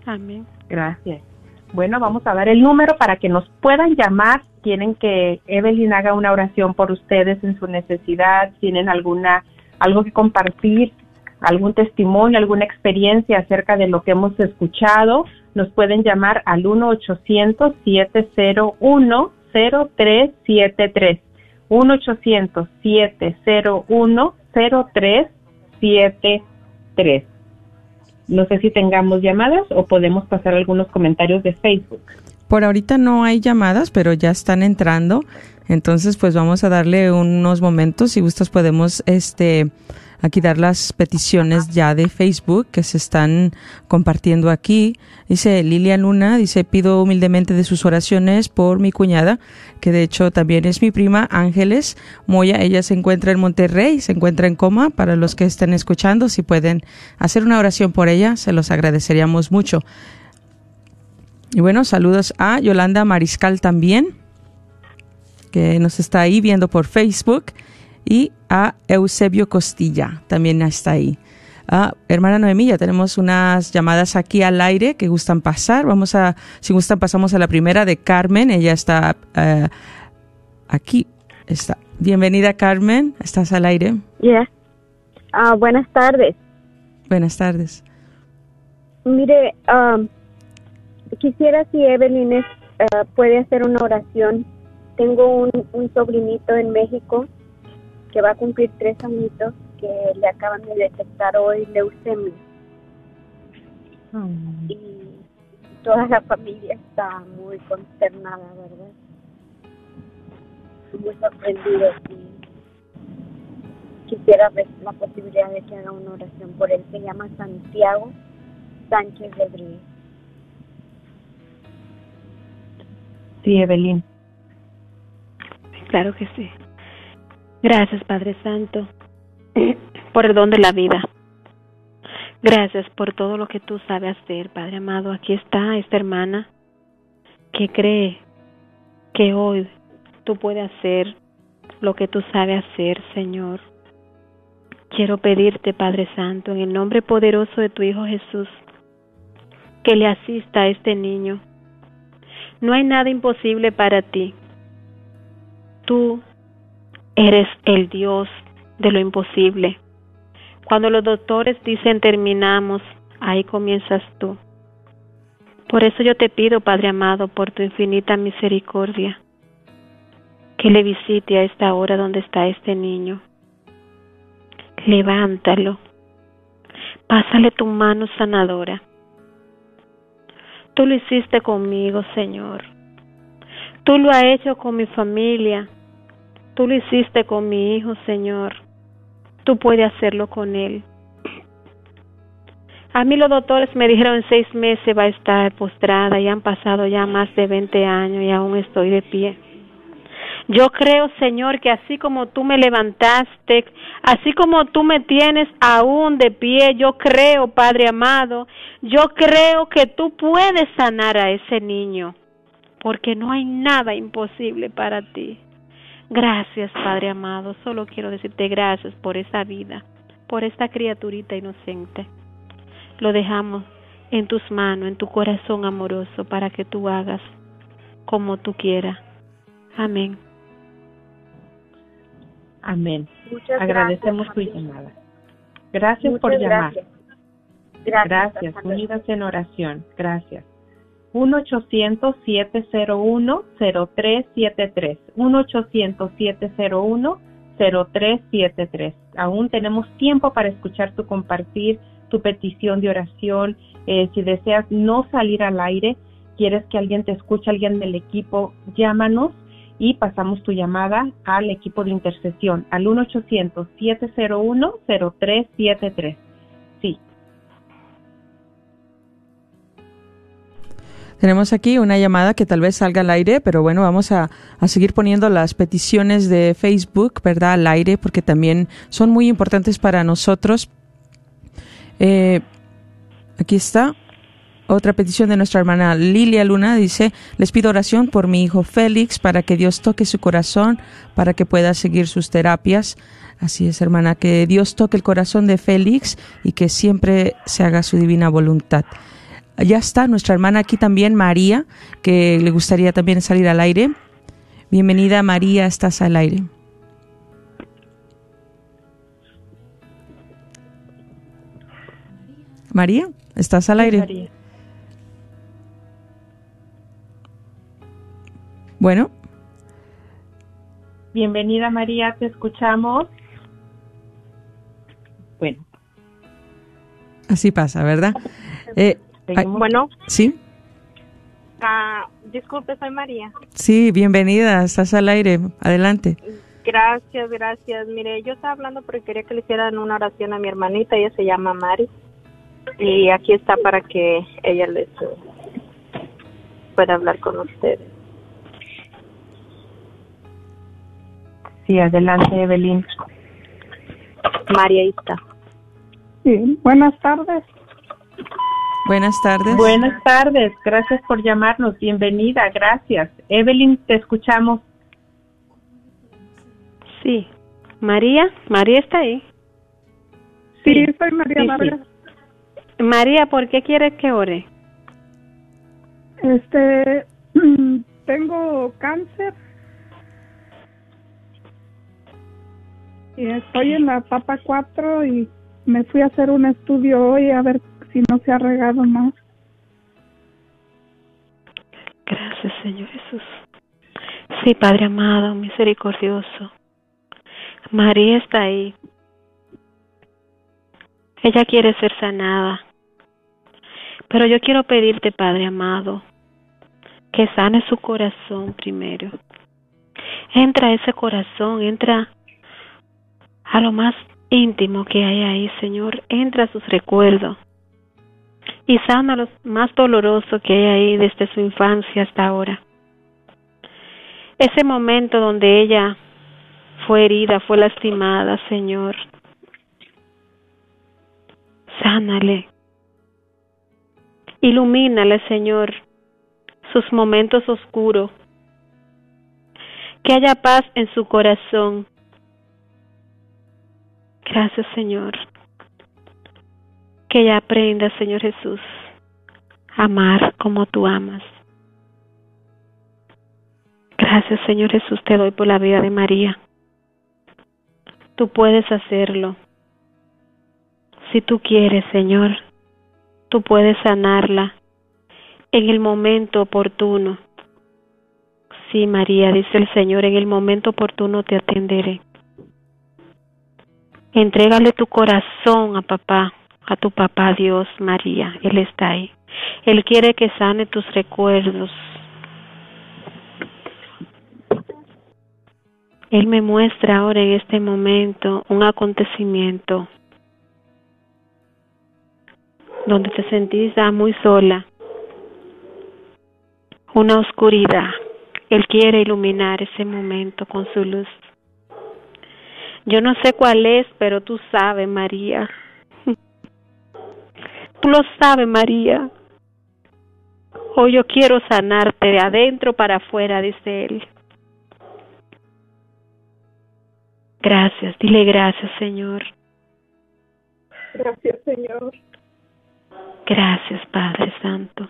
Amén. Gracias. Bueno, vamos a dar el número para que nos puedan llamar. Quieren que Evelyn haga una oración por ustedes en su necesidad, tienen alguna algo que compartir, algún testimonio, alguna experiencia acerca de lo que hemos escuchado, nos pueden llamar al 1-800-701-0373. 1-800-701-0373. No sé si tengamos llamadas o podemos pasar algunos comentarios de Facebook. Por ahorita no hay llamadas, pero ya están entrando. Entonces, pues vamos a darle unos momentos. Si gustas, podemos este aquí dar las peticiones ya de Facebook que se están compartiendo aquí. Dice Lilia Luna, dice, pido humildemente de sus oraciones por mi cuñada, que de hecho también es mi prima Ángeles Moya. Ella se encuentra en Monterrey, se encuentra en coma. Para los que estén escuchando, si pueden hacer una oración por ella, se los agradeceríamos mucho. Y bueno, saludos a Yolanda Mariscal también, que nos está ahí viendo por Facebook y a Eusebio Costilla, también está ahí. Ah, hermana Noemí, ya tenemos unas llamadas aquí al aire que gustan pasar. Vamos a, si gustan, pasamos a la primera de Carmen. Ella está eh, aquí. Está. Bienvenida, Carmen. ¿Estás al aire? Yeah. Ah, buenas tardes. Buenas tardes. Mire, um, quisiera si Evelyn eh, puede hacer una oración tengo un, un sobrinito en México que va a cumplir tres añitos que le acaban de detectar hoy leucemia. Y toda la familia está muy consternada, ¿verdad? Muy sorprendidos y quisiera ver la posibilidad de que haga una oración por él. Se llama Santiago Sánchez Rodríguez. Sí, Evelyn. Claro que sí. Gracias, Padre Santo, por el don de la vida. Gracias por todo lo que tú sabes hacer, Padre amado. Aquí está esta hermana que cree que hoy tú puedes hacer lo que tú sabes hacer, Señor. Quiero pedirte, Padre Santo, en el nombre poderoso de tu Hijo Jesús, que le asista a este niño. No hay nada imposible para ti. Tú eres el Dios de lo imposible. Cuando los doctores dicen terminamos, ahí comienzas tú. Por eso yo te pido, Padre amado, por tu infinita misericordia, que le visite a esta hora donde está este niño. Levántalo. Pásale tu mano sanadora. Tú lo hiciste conmigo, Señor. Tú lo has hecho con mi familia. Tú lo hiciste con mi hijo, Señor. Tú puedes hacerlo con él. A mí los doctores me dijeron en seis meses va a estar postrada y han pasado ya más de 20 años y aún estoy de pie. Yo creo, Señor, que así como tú me levantaste, así como tú me tienes aún de pie, yo creo, Padre amado, yo creo que tú puedes sanar a ese niño, porque no hay nada imposible para ti. Gracias, Padre amado. Solo quiero decirte gracias por esa vida, por esta criaturita inocente. Lo dejamos en tus manos, en tu corazón amoroso, para que tú hagas como tú quieras. Amén. Amén. Muchas Agradecemos gracias. tu llamada. Gracias Muchas por llamar. gracias. Gracias. Unidas en oración. Gracias. 1-800-701-0373. 1-800-701-0373. Aún tenemos tiempo para escuchar tu compartir, tu petición de oración. Eh, si deseas no salir al aire, quieres que alguien te escuche, alguien del equipo, llámanos y pasamos tu llamada al equipo de intercesión al 1-800-701-0373. Tenemos aquí una llamada que tal vez salga al aire, pero bueno, vamos a, a, seguir poniendo las peticiones de Facebook, ¿verdad? Al aire, porque también son muy importantes para nosotros. Eh, aquí está. Otra petición de nuestra hermana Lilia Luna dice, les pido oración por mi hijo Félix para que Dios toque su corazón, para que pueda seguir sus terapias. Así es, hermana, que Dios toque el corazón de Félix y que siempre se haga su divina voluntad. Ya está nuestra hermana aquí también, María, que le gustaría también salir al aire. Bienvenida, María, estás al aire. María, estás al aire. María. Bueno, Bienvenida María, te escuchamos. Bueno, así pasa, ¿verdad? Eh, ay, Bueno, sí, ah, disculpe, soy María. sí, bienvenida, estás al aire. Adelante. Gracias, gracias. Mire, yo estaba hablando porque quería que le hicieran una oración a mi hermanita. Ella se llama Mari. Y aquí está para que ella les pueda hablar con ustedes. sí, adelante Evelyn. María, ahí está. Sí, buenas tardes. Buenas tardes. Buenas tardes, gracias por llamarnos, bienvenida, gracias. Evelyn, te escuchamos. Sí. María, María está ahí. Sí, soy María Sí, Vargas. María, ¿por qué quieres que ore? Este, [clears throat] tengo cáncer. Y estoy en la etapa 4 y me fui a hacer un estudio hoy a ver si no se ha regado más. Gracias, Señor Jesús. Sí, Padre amado, misericordioso. María está ahí. Ella quiere ser sanada. Pero yo quiero pedirte, Padre amado, que sane su corazón primero. Entra a ese corazón, entra a lo más íntimo que hay ahí, Señor. Entra a sus recuerdos y sana más doloroso que hay ahí desde su infancia hasta ahora. Ese momento donde ella fue herida, fue lastimada, Señor. Sánale. Ilumínale, Señor, sus momentos oscuros. Que haya paz en su corazón. Gracias, Señor. Que ella aprenda, Señor Jesús, a amar como tú amas. Gracias, Señor Jesús, te doy por la vida de María. Tú puedes hacerlo. Si tú quieres, Señor, tú puedes sanarla en el momento oportuno. Sí, María, dice el Señor, en el momento oportuno te atenderé. Entrégale tu corazón a papá, a tu papá Dios, María. Él está ahí. Él quiere que sane tus recuerdos. Él me muestra ahora en este momento un acontecimiento donde te sentís muy sola, una oscuridad. Él quiere iluminar ese momento con su luz. Yo no sé cuál es, pero tú sabes, María. Tú lo sabes, María. Hoy yo quiero sanarte de adentro para afuera, dice Él. Gracias, dile gracias, Señor. Gracias, Señor. Gracias, Padre Santo.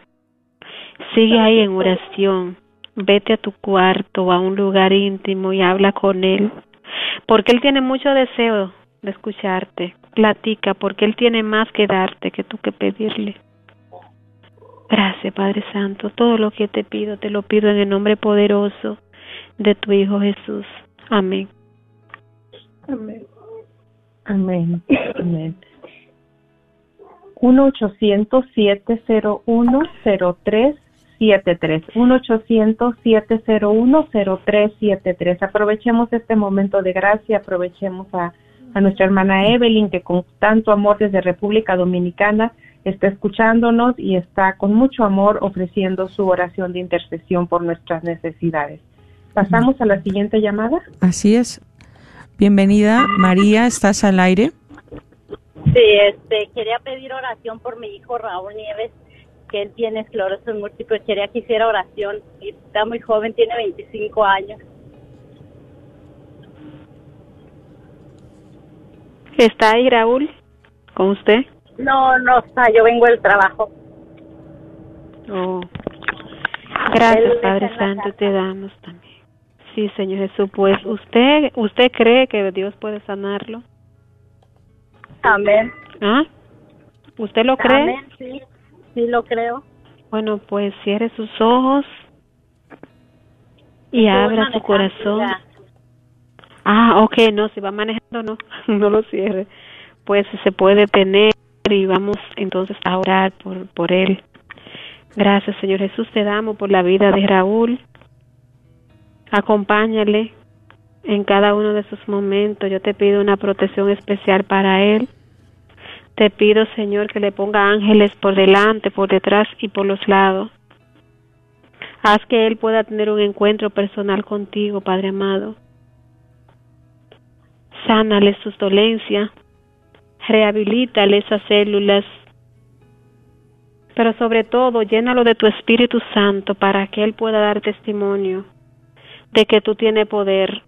Sigue ahí en oración. Vete a tu cuarto, a un lugar íntimo y habla con Él. Porque Él tiene mucho deseo de escucharte. Platica, porque Él tiene más que darte que tú que pedirle. Gracias, Padre Santo. Todo lo que te pido, te lo pido en el nombre poderoso de tu Hijo Jesús. Amén. Amén. Amén. Amén. 1-800-701-0373. 1-800-701-0373. Aprovechemos este momento de gracia, aprovechemos a, a nuestra hermana Evelyn, que con tanto amor desde República Dominicana está escuchándonos y está con mucho amor ofreciendo su oración de intercesión por nuestras necesidades. ¿Pasamos a la siguiente llamada? Así es. Bienvenida, María, ¿estás al aire? Sí, este, quería pedir oración por mi hijo Raúl Nieves, que él tiene esclerosis múltiple. Quería que hiciera oración. Está muy joven, tiene 25 años. ¿Está ahí Raúl con usted? No, no está, yo vengo del trabajo. Oh. Gracias, Padre Santo, te damos también. Sí, Señor Jesús, pues usted usted cree que Dios puede sanarlo? Amén. ¿Ah? ¿Usted lo cree? Amén, sí, sí lo creo. Bueno, pues cierre sus ojos y abra su corazón. Ah, ok, no, si va manejando, no, [laughs] no lo cierre. Pues se puede tener y vamos entonces a orar por, por él. Gracias, Señor Jesús, te damos por la vida de Raúl. Acompáñale en cada uno de sus momentos. Yo te pido una protección especial para él. Te pido, Señor, que le ponga ángeles por delante, por detrás y por los lados. Haz que él pueda tener un encuentro personal contigo, Padre amado. Sánale sus dolencias, rehabilítale esas células, pero sobre todo llénalo de tu Espíritu Santo para que él pueda dar testimonio de que tú tienes poder,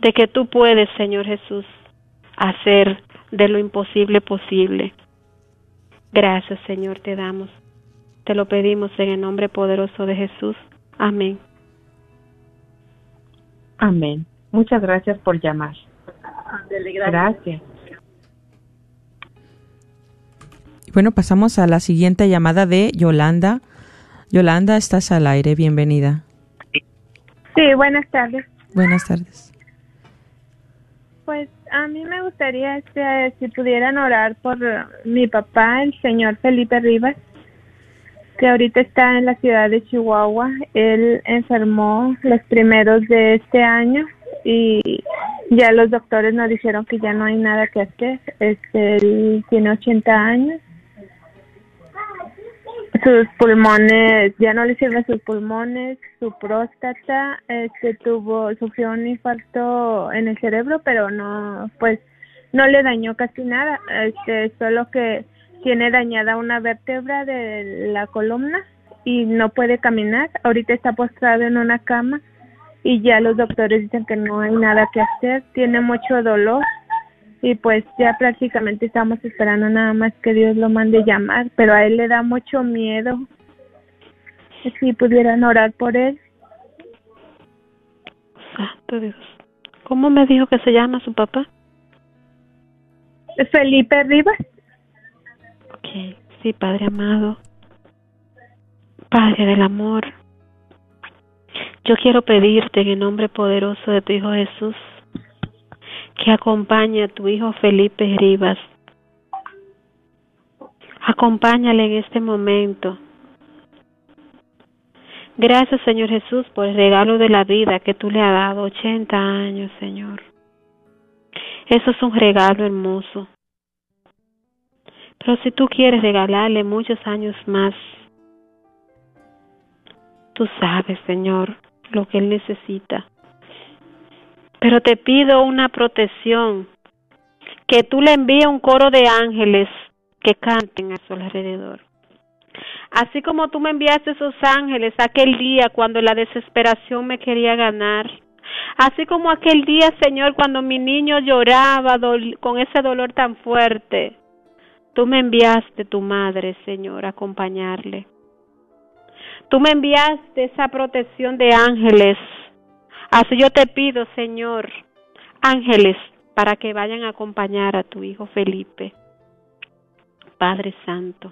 de que tú puedes, Señor Jesús, hacer de lo imposible posible. Gracias, Señor, te damos. Te lo pedimos en el nombre poderoso de Jesús. Amén. Amén. Muchas gracias por llamar. Gracias. Gracias. Bueno, pasamos a la siguiente llamada de Yolanda. Yolanda, estás al aire, bienvenida. Sí, buenas tardes. Buenas tardes. Pues a mí me gustaría este, si pudieran orar por mi papá, el señor Felipe Rivas, que ahorita está en la ciudad de Chihuahua. Él enfermó los primeros de este año y ya los doctores nos dijeron que ya no hay nada que hacer. Este, él tiene 80 años sus pulmones, ya no le sirven sus pulmones, su próstata, este tuvo, sufrió un infarto en el cerebro, pero no, pues, no le dañó casi nada, este, solo que tiene dañada una vértebra de la columna y no puede caminar, ahorita está postrado en una cama y ya los doctores dicen que no hay nada que hacer, tiene mucho dolor y pues ya prácticamente estamos esperando nada más que Dios lo mande llamar, pero a él le da mucho miedo. Si pudieran orar por él. Santo Dios. ¿Cómo me dijo que se llama su papá? Felipe Rivas. Ok, sí, Padre amado. Padre del amor. Yo quiero pedirte en el nombre poderoso de tu Hijo Jesús que acompañe a tu hijo Felipe Rivas. Acompáñale en este momento. Gracias, Señor Jesús, por el regalo de la vida que tú le has dado, 80 años, Señor. Eso es un regalo hermoso. Pero si tú quieres regalarle muchos años más, tú sabes, Señor, lo que él necesita. Pero te pido una protección, que tú le envíes un coro de ángeles que canten a su alrededor. Así como tú me enviaste esos ángeles aquel día cuando la desesperación me quería ganar. Así como aquel día, Señor, cuando mi niño lloraba con ese dolor tan fuerte. Tú me enviaste tu madre, Señor, a acompañarle. Tú me enviaste esa protección de ángeles Así yo te pido, Señor, ángeles, para que vayan a acompañar a tu hijo Felipe. Padre Santo,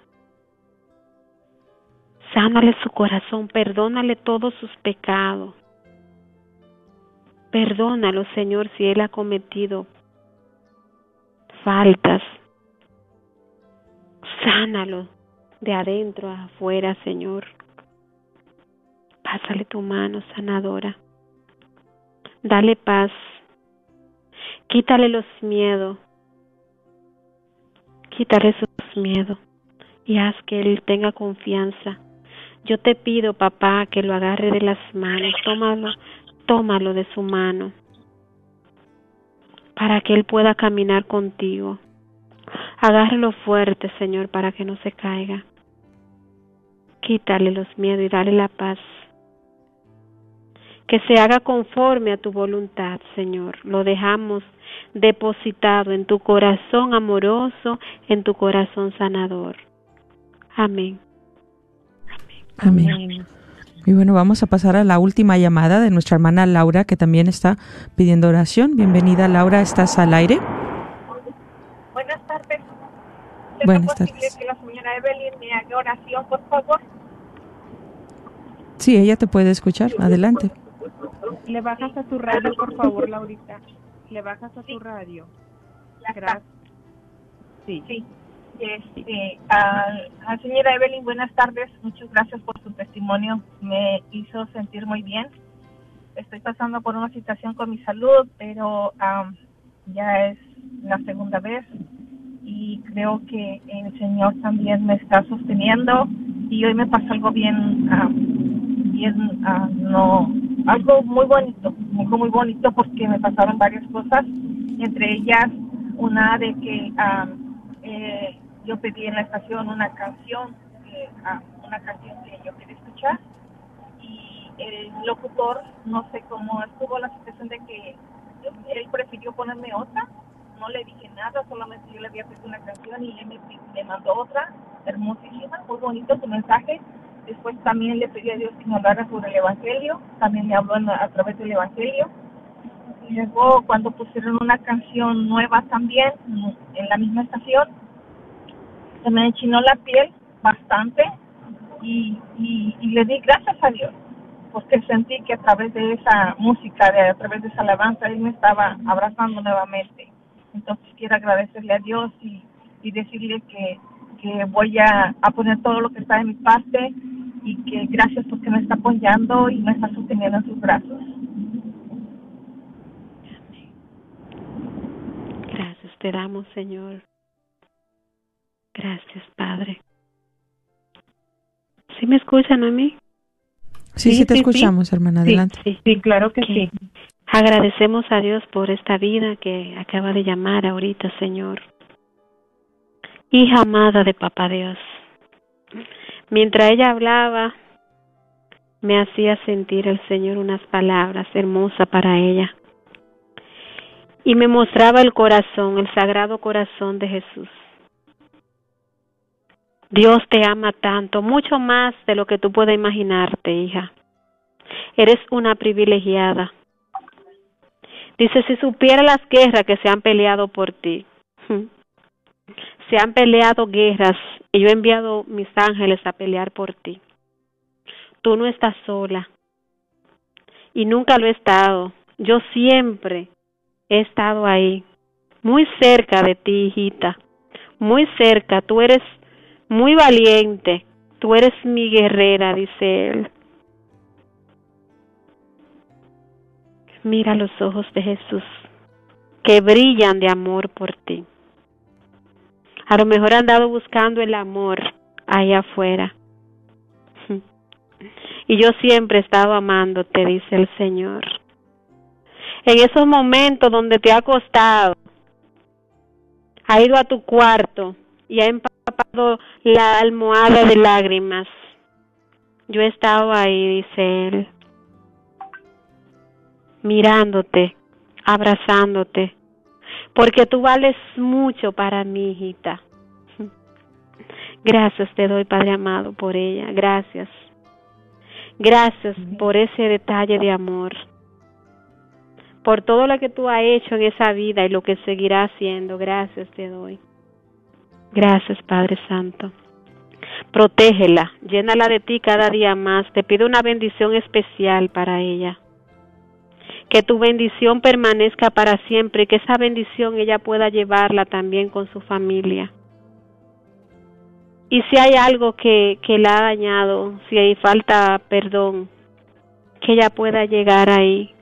sánale su corazón, perdónale todos sus pecados. Perdónalo, Señor, si él ha cometido faltas. Sánalo de adentro a afuera, Señor. Pásale tu mano sanadora. Dale paz. Quítale los miedos. Quítale sus miedos y haz que él tenga confianza. Yo te pido, papá, que lo agarre de las manos. Tómalo, tómalo de su mano para que él pueda caminar contigo. Agárrelo fuerte, Señor, para que no se caiga. Quítale los miedos y dale la paz que se haga conforme a tu voluntad, Señor. Lo dejamos depositado en tu corazón amoroso, en tu corazón sanador. Amén. Amén. Y bueno, vamos a pasar a la última llamada de nuestra hermana Laura, que también está pidiendo oración. Bienvenida, Laura, ¿estás al aire? Buenas tardes. Buenas tardes. que la señora Evelyn me haga oración, por favor? Sí, ella te puede escuchar. Adelante. Le bajas a tu radio, por favor, Laurita. Le bajas a tu radio. Gracias. Sí. sí. Este, a, señora Evelyn, buenas tardes. Muchas gracias por su testimonio. Me hizo sentir muy bien. Estoy pasando por una situación con mi salud, pero ya es la segunda vez y creo que el Señor también me está sosteniendo y hoy me pasó algo bien, bien, no, algo muy bonito, muy, muy bonito porque me pasaron varias cosas, entre ellas una de que eh, yo pedí en la estación una canción, eh, una canción que yo quería escuchar y el locutor, no sé cómo estuvo la situación de que él prefirió ponerme otra, no le dije nada, solamente yo le había pedido una canción y él me, me mandó otra, hermosísima, muy bonito su mensaje Después también le pedí a Dios que me hablara sobre el Evangelio, también me habló a través del Evangelio. Y luego cuando pusieron una canción nueva también en la misma estación, se me enchinó la piel bastante y, y, le di gracias a Dios. porque sentí que a través de esa música, de, a través de esa alabanza, Él me estaba abrazando nuevamente. Entonces quiero agradecerle a Dios y, y decirle que, que voy a, a poner todo lo que está de mi parte y que gracias porque me está apoyando y me está sosteniendo en sus brazos. Gracias te damos, Señor. Gracias, Padre. ¿Sí me escuchan a mí? Sí, sí, te escuchamos, hermana. Adelante. Sí, sí, claro que sí. Agradecemos a Dios por esta vida que acaba de llamar ahorita, Señor. Hija amada de Papá Dios. Mientras ella hablaba, me hacía sentir el Señor unas palabras hermosas para ella. Y me mostraba el corazón, el sagrado corazón de Jesús. Dios te ama tanto, mucho más de lo que tú puedes imaginarte, hija. Eres una privilegiada. Dice, si supiera las guerras que se han peleado por ti. [laughs] Se han peleado guerras y yo he enviado mis ángeles a pelear por ti. Tú no estás sola. Y nunca lo he estado. Yo siempre he estado ahí, muy cerca de ti, hijita. Muy cerca. Tú eres muy valiente. Tú eres mi guerrera, dice él. Mira los ojos de Jesús, que brillan de amor por ti. A lo mejor han andado buscando el amor ahí afuera. Y yo siempre he estado amándote, dice el Señor. En esos momentos donde te ha costado, ha ido a tu cuarto y ha empapado la almohada de lágrimas. Yo he estado ahí, dice Él, mirándote, abrazándote, porque tú vales mucho para mi hijita. Gracias te doy, Padre amado, por ella. Gracias. Gracias por ese detalle de amor. Por todo lo que tú has hecho en esa vida y lo que seguirá haciendo. Gracias te doy. Gracias, Padre Santo. Protégela, llénala de ti cada día más. Te pido una bendición especial para ella. Que tu bendición permanezca para siempre y que esa bendición ella pueda llevarla también con su familia. Y si hay algo que, que la ha dañado, si hay falta perdón, que ella pueda llegar ahí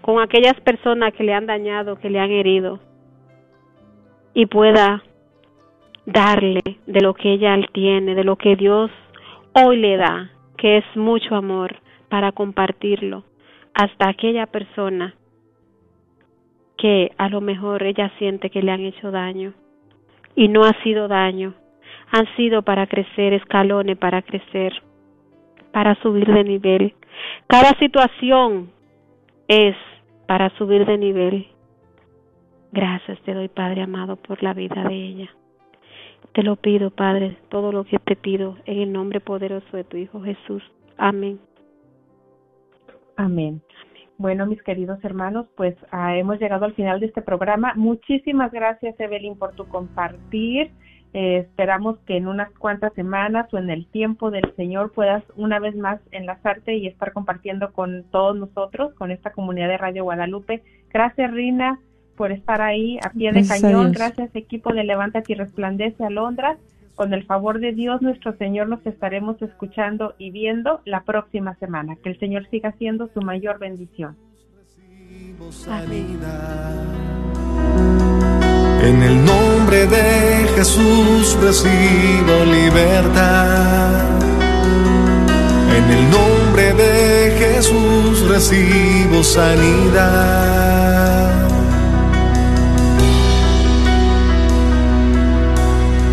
con aquellas personas que le han dañado, que le han herido, y pueda darle de lo que ella tiene, de lo que Dios hoy le da, que es mucho amor, para compartirlo hasta aquella persona que a lo mejor ella siente que le han hecho daño y no ha sido daño, han sido para crecer, escalones para crecer, para subir de nivel. Cada situación es para subir de nivel. Gracias te doy, Padre amado, por la vida de ella. Te lo pido, Padre, todo lo que te pido en el nombre poderoso de tu Hijo Jesús. Amén. Amén. Bueno, mis queridos hermanos, pues ah, hemos llegado al final de este programa. Muchísimas gracias, Evelyn, por tu compartir. Eh, esperamos que en unas cuantas semanas o en el tiempo del Señor puedas una vez más enlazarte y estar compartiendo con todos nosotros, con esta comunidad de Radio Guadalupe. Gracias, Rina, por estar ahí a pie de cañón. Gracias, equipo de Levántate y Resplandece Alondra. Con el favor de Dios, nuestro Señor, nos estaremos escuchando y viendo la próxima semana. Que el Señor siga siendo su mayor bendición. En el nombre de Jesús recibo libertad. En el nombre de Jesús recibo sanidad.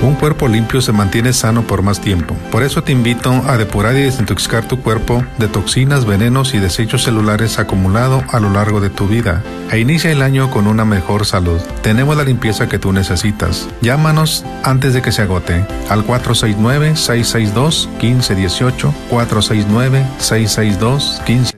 Un cuerpo limpio se mantiene sano por más tiempo. Por eso te invito a depurar y desintoxicar tu cuerpo de toxinas, venenos y desechos celulares acumulados a lo largo de tu vida. E inicia el año con una mejor salud. Tenemos la limpieza que tú necesitas. Llámanos antes de que se agote al 469-662-1518, 469-662-1518.